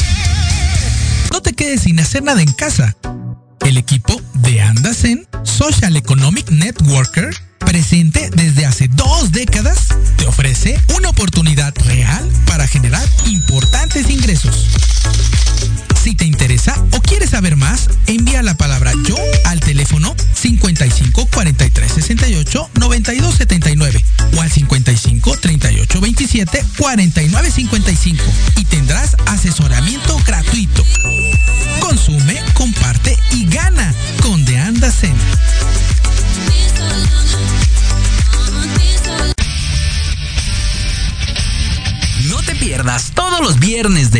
No te quedes sin hacer nada en casa. El equipo de Andasen Social Economic Networker, presente desde hace dos décadas, te ofrece una oportunidad real para generar importantes ingresos. Si te interesa o quieres saber más, envía la palabra yo al teléfono 55 43 68 92 79 o al 55 38 27 49 55 y tendrás asesoramiento gratuito. Consume, comparte y gana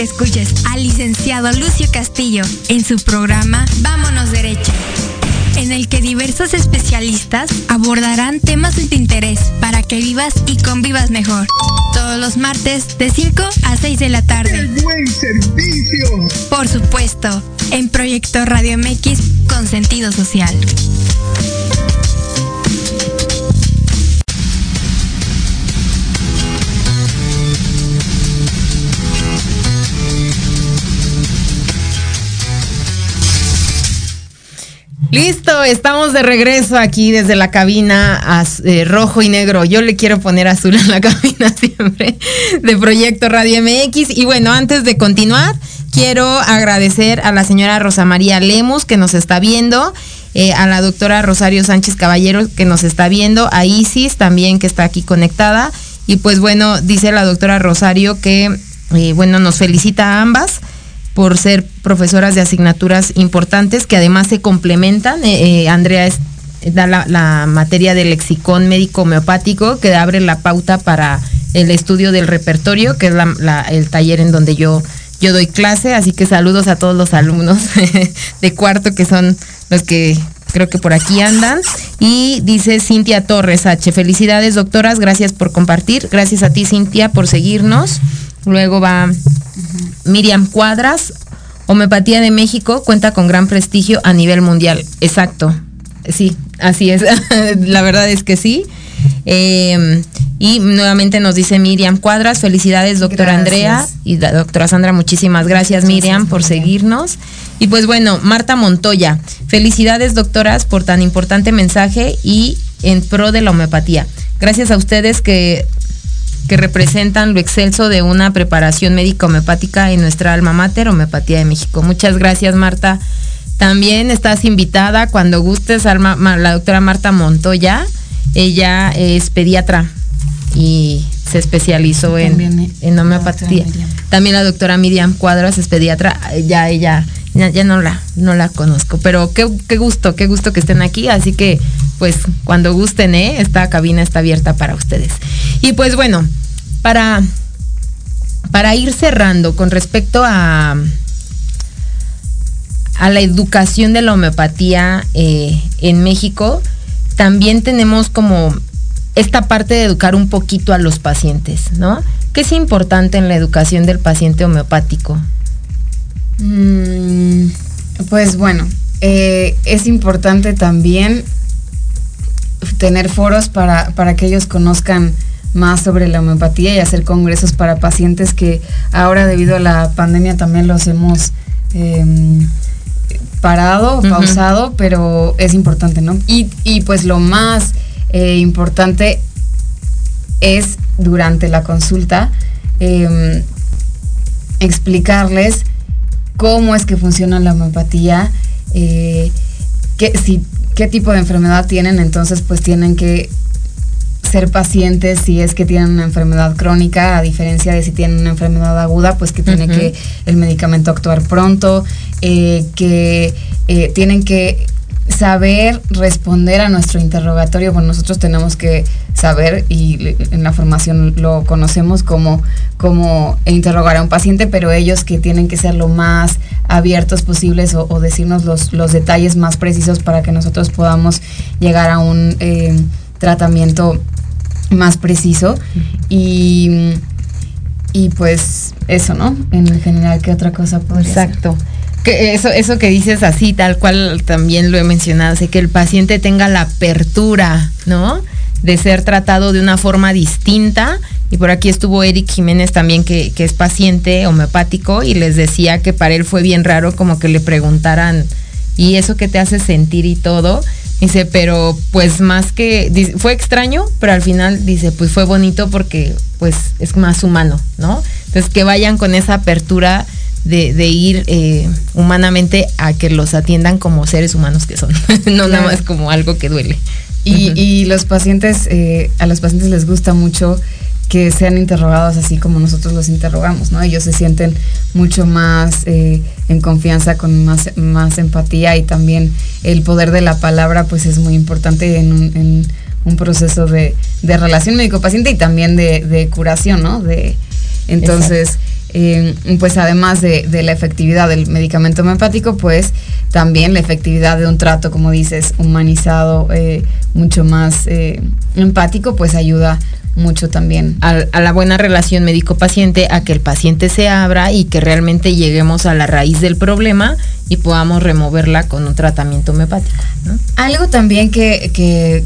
que escuches al licenciado Lucio Castillo en su programa Vámonos Derecho, en el que diversos especialistas abordarán temas de tu interés para que vivas y convivas mejor. Todos los martes de 5 a 6 de la tarde. buen servicio! Por supuesto, en Proyecto Radio MX con sentido social. Listo, estamos de regreso aquí desde la cabina eh, rojo y negro. Yo le quiero poner azul a la cabina siempre de Proyecto Radio MX. Y bueno, antes de continuar, quiero agradecer a la señora Rosa María Lemus que nos está viendo, eh, a la doctora Rosario Sánchez Caballero que nos está viendo, a Isis también que está aquí conectada. Y pues bueno, dice la doctora Rosario que, eh, bueno, nos felicita a ambas por ser profesoras de asignaturas importantes que además se complementan. Eh, eh, Andrea es- da la, materia de lexicón médico homeopático que abre la pauta para el estudio del repertorio, que es el taller en donde yo, yo doy clase. Así que saludos a todos los alumnos de cuarto que son los que creo que por aquí andan. Y dice Cintia Torres H. Felicidades, doctoras. Gracias por compartir. Gracias a ti, Cintia, por seguirnos. Luego va Miriam Cuadras, Homeopatía de México, cuenta con gran prestigio a nivel mundial. Exacto. Sí, así es. la verdad es que sí. Eh, y nuevamente nos dice Miriam Cuadras, felicidades doctora Gracias. Andrea y la doctora Sandra, muchísimas gracias Miriam por seguirnos. Y pues bueno, Marta Montoya, felicidades doctoras por tan importante mensaje y en pro de la homeopatía. Gracias a ustedes que que representan lo excelso de una preparación médica homeopática en nuestra alma mater, Homeopatía de México. Muchas gracias, Marta. También estás invitada cuando gustes, Ma- la doctora Marta Montoya. Ella es pediatra y se especializó en, También, en homeopatía. También la doctora Miriam Cuadras es pediatra. Ya ella, ya, ya no la, no la conozco, pero qué, qué gusto, qué gusto que estén aquí. Así que, pues, cuando gusten, ¿eh? esta cabina está abierta para ustedes. Y pues bueno, para, para ir cerrando con respecto a, a la educación de la homeopatía eh, en México, también tenemos como esta parte de educar un poquito a los pacientes, ¿no? ¿Qué es importante en la educación del paciente homeopático? Mm, pues bueno, eh, es importante también tener foros para, para que ellos conozcan más sobre la homeopatía y hacer congresos para pacientes que ahora debido a la pandemia también los hemos em, parado, pausado, pero es importante, ¿no? Y, y pues lo más eh, importante es durante la consulta em, explicarles cómo es que funciona la homeopatía, eh, qué, si, qué tipo de enfermedad tienen, entonces pues tienen que ser pacientes si es que tienen una enfermedad crónica, a diferencia de si tienen una enfermedad aguda, pues que tiene que el medicamento actuar pronto, eh, que eh, tienen que saber responder a nuestro interrogatorio, bueno, nosotros tenemos que saber y en la formación lo conocemos como, como interrogar a un paciente, pero ellos que tienen que ser lo más abiertos posibles o, o decirnos los, los detalles más precisos para que nosotros podamos llegar a un eh, tratamiento más preciso y, y pues eso, ¿no? En general, ¿qué otra cosa podría ser? Que eso, eso que dices así, tal cual también lo he mencionado, o que el paciente tenga la apertura, ¿no? De ser tratado de una forma distinta. Y por aquí estuvo Eric Jiménez también, que, que es paciente homeopático, y les decía que para él fue bien raro como que le preguntaran, ¿y eso qué te hace sentir y todo? Dice, pero pues más que, fue extraño, pero al final dice, pues fue bonito porque pues es más humano, ¿no? Entonces, que vayan con esa apertura de, de ir eh, humanamente a que los atiendan como seres humanos que son, no nada más como algo que duele. Y, y los pacientes, eh, a los pacientes les gusta mucho que sean interrogados así como nosotros los interrogamos, ¿no? Ellos se sienten mucho más eh, en confianza, con más, más empatía y también el poder de la palabra pues es muy importante en un, en un proceso de, de relación médico-paciente y también de, de curación, ¿no? De, entonces, eh, pues además de, de la efectividad del medicamento homeopático, pues también la efectividad de un trato, como dices, humanizado, eh, mucho más eh, empático, pues ayuda mucho también. a, a la buena relación médico-paciente, a que el paciente se abra y que realmente lleguemos a la raíz del problema y podamos removerla con un tratamiento homeopático. ¿no? Algo también que, que,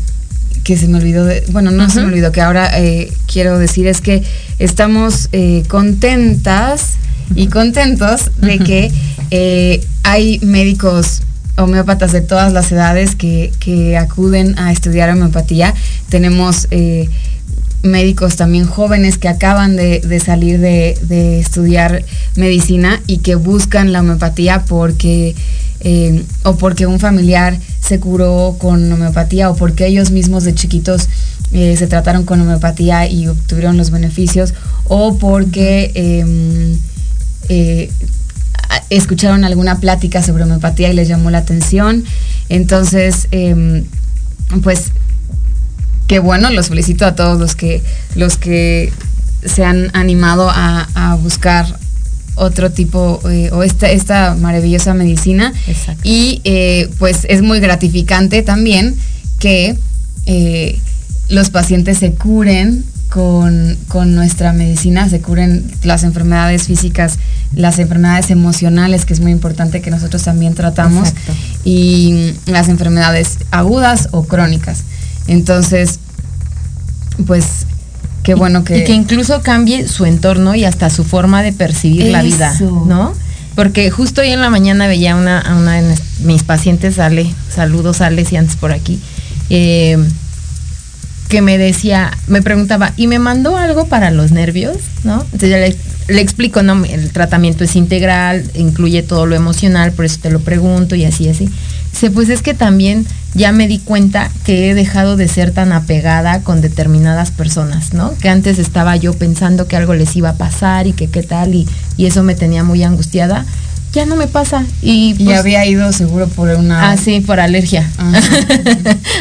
que se me olvidó, de, bueno, no se me olvidó, que ahora eh, quiero decir es que estamos eh, contentas y contentos de que eh, hay médicos homeópatas de todas las edades que, que acuden a estudiar homeopatía. Tenemos médicos también jóvenes que acaban de, de salir de, de estudiar medicina y que buscan la homeopatía porque eh, o porque un familiar se curó con homeopatía o porque ellos mismos de chiquitos eh, se trataron con homeopatía y obtuvieron los beneficios o porque em, eh, escucharon alguna plática sobre homeopatía y les llamó la atención. Entonces, em, pues qué bueno, los felicito a todos los que, los que se han animado a buscar otro tipo eh, o esta, esta maravillosa medicina. Exacto. Y eh, pues es muy gratificante también que eh, los pacientes se curen con, con nuestra medicina, se curen las enfermedades físicas, las enfermedades emocionales, que es muy importante que nosotros también tratamos, Exacto. y las enfermedades agudas o crónicas. Entonces, pues qué bueno que... Y que incluso cambie su entorno y hasta su forma de percibir la vida. ¿no? Porque justo hoy en la mañana veía una, a una de mis pacientes, Ale, saludos Ale, si antes por aquí, eh, que me decía, me preguntaba, ¿y me mandó algo para los nervios? ¿No? Entonces ya le, le explico, ¿no? El tratamiento es integral, incluye todo lo emocional, por eso te lo pregunto y así, así. Dice, pues es que también ya me di cuenta que he dejado de ser tan apegada con determinadas personas, ¿no? Que antes estaba yo pensando que algo les iba a pasar y que qué tal y, y eso me tenía muy angustiada. Ya no me pasa. Y, y pues, había ido seguro por una... Ah, sí, por alergia. Ajá.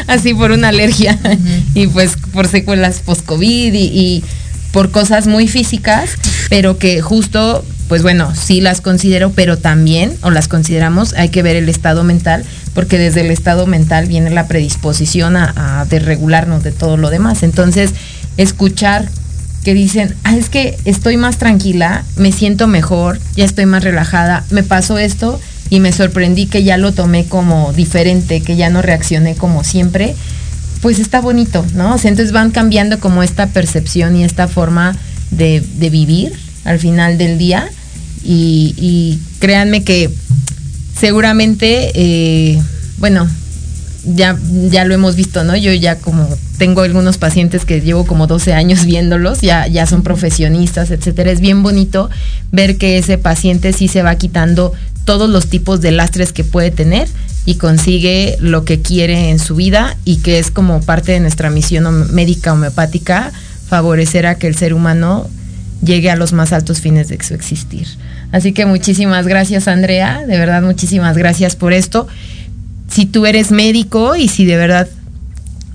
Así por una alergia. Y pues por secuelas post-COVID y, y por cosas muy físicas, pero que justo, pues bueno, sí las considero, pero también, o las consideramos, hay que ver el estado mental, porque desde el estado mental viene la predisposición a, a desregularnos de todo lo demás. Entonces, escuchar que dicen, ah, es que estoy más tranquila, me siento mejor, ya estoy más relajada, me pasó esto y me sorprendí que ya lo tomé como diferente, que ya no reaccioné como siempre, pues está bonito, ¿no? O sea, entonces van cambiando como esta percepción y esta forma de, de vivir al final del día y, y créanme que seguramente, eh, bueno, ya, ya lo hemos visto, ¿no? Yo ya como tengo algunos pacientes que llevo como 12 años viéndolos, ya, ya son profesionistas, etcétera. Es bien bonito ver que ese paciente sí se va quitando todos los tipos de lastres que puede tener y consigue lo que quiere en su vida y que es como parte de nuestra misión médica homeopática, favorecer a que el ser humano llegue a los más altos fines de su existir. Así que muchísimas gracias Andrea, de verdad muchísimas gracias por esto si tú eres médico y si de verdad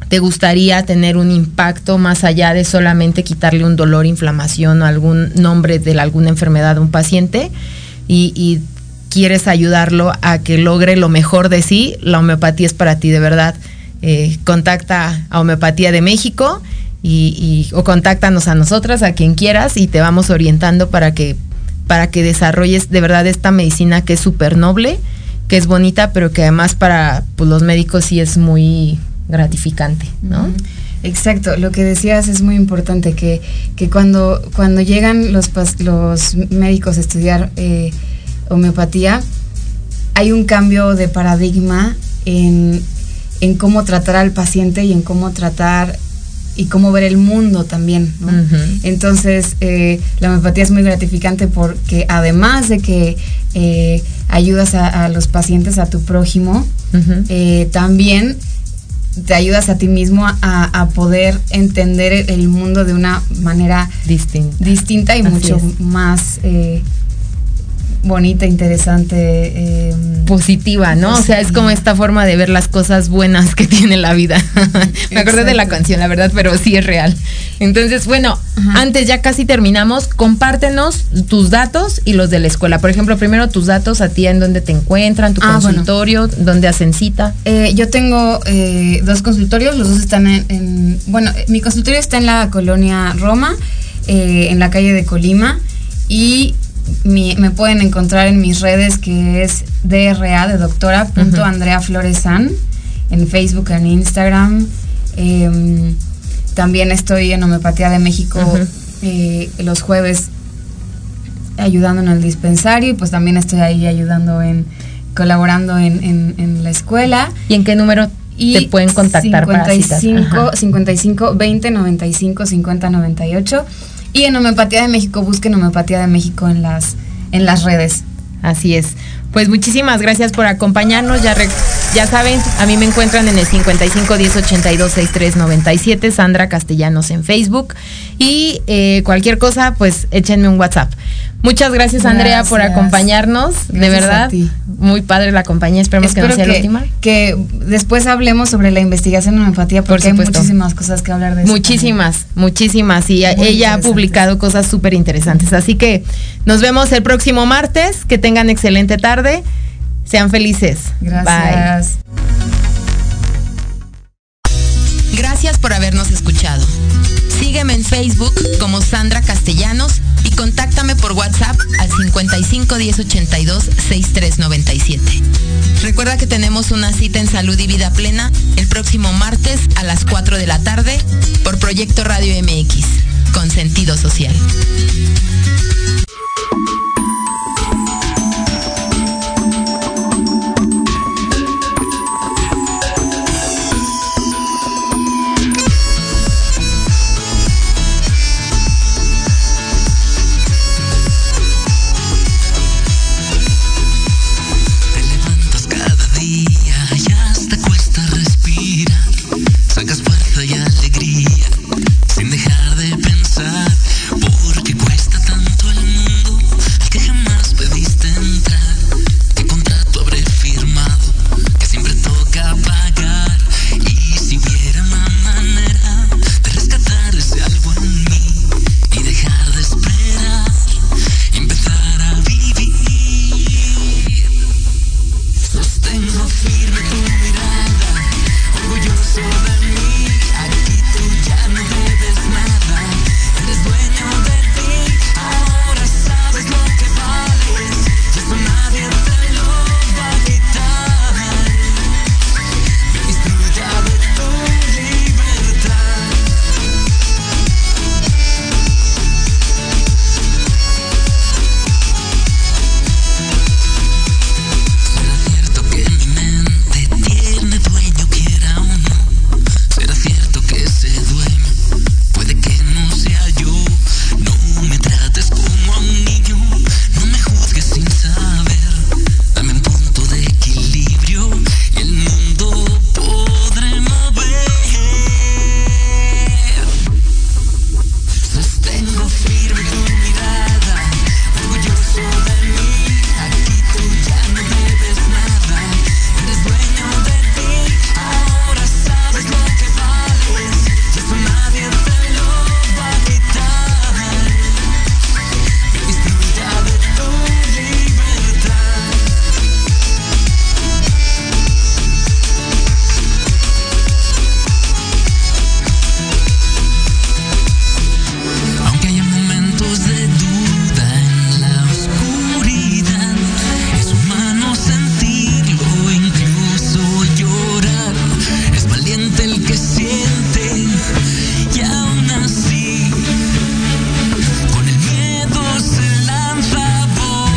te gustaría tener un impacto más allá de solamente quitarle un dolor, inflamación o algún nombre de alguna enfermedad a un paciente y, quieres ayudarlo a que logre lo mejor de sí, la homeopatía es para ti de verdad. Eh, contacta a Homeopatía de México y, o contáctanos a nosotras, a quien quieras y te vamos orientando para que, para que desarrolles de verdad esta medicina que es súper noble que es bonita, pero que además para pues, los médicos sí es muy gratificante, ¿no? Exacto, lo que decías es muy importante, que, que cuando, cuando llegan los, los médicos a estudiar eh, homeopatía, hay un cambio de paradigma en, en cómo tratar al paciente y en cómo tratar y cómo ver el mundo también. ¿no? Entonces, eh, la homeopatía es muy gratificante porque además de que eh, ayudas a, a los pacientes, a tu prójimo, eh, también te ayudas a ti mismo a, a poder entender el- el mundo de una manera distinta, distinta y Así mucho es. más eh, bonita, interesante. eh, positiva, ¿no? O sea, es como esta forma de ver las cosas buenas que tiene la vida. Me acordé de la canción, la verdad, pero sí es real. Entonces, bueno, antes ya casi terminamos, compártenos tus datos y los de la escuela. Por ejemplo, primero tus datos a ti en dónde te encuentran, tu Ah, bueno. consultorio, dónde hacen cita. Eh, yo tengo eh, dos consultorios, los dos están en, en- Bueno, eh, mi consultorio está en la colonia Roma, en la calle de Colima, y mi- me pueden encontrar en mis redes que es DRA de doctora punto Ujú. Andrea Flores San, en Facebook, en Instagram. Em, también estoy en Homeopatía de México eh, los jueves ayudando en el dispensario y pues también estoy ahí ayudando en colaborando en, en- en la escuela. ¿Y en qué número te pueden contactar para citas? 55, Ajá. 55 20 95 50 98 y en Homeopatía de México busquen Homeopatía de México en las en las redes. Así es. Pues muchísimas gracias por acompañarnos. Ya, ya saben, a mí me encuentran en el 55 10 82 63 97, Sandra Castellanos en Facebook. Y eh, cualquier cosa, pues échenme un WhatsApp. Muchas gracias, Andrea, por acompañarnos. de Gracias verdad, muy padre la compañía. Esperemos que no sea la última. que después hablemos sobre la investigación en homeopatía porque hay supuesto. muchísimas cosas que hablar de eso. Muchísimas, muchísimas. Y Muy ella ha publicado cosas súper interesantes. Así que nos vemos el próximo martes. Que tengan excelente tarde. Sean felices. Gracias. Gracias por habernos escuchado. Sígueme en Facebook como Sandra Castellanos y contáctame por WhatsApp al 55 10 82 63 97. Recuerda que tenemos una cita en Salud y Vida Plena el próximo martes a las 4 de la tarde por Proyecto Radio MX, con sentido social.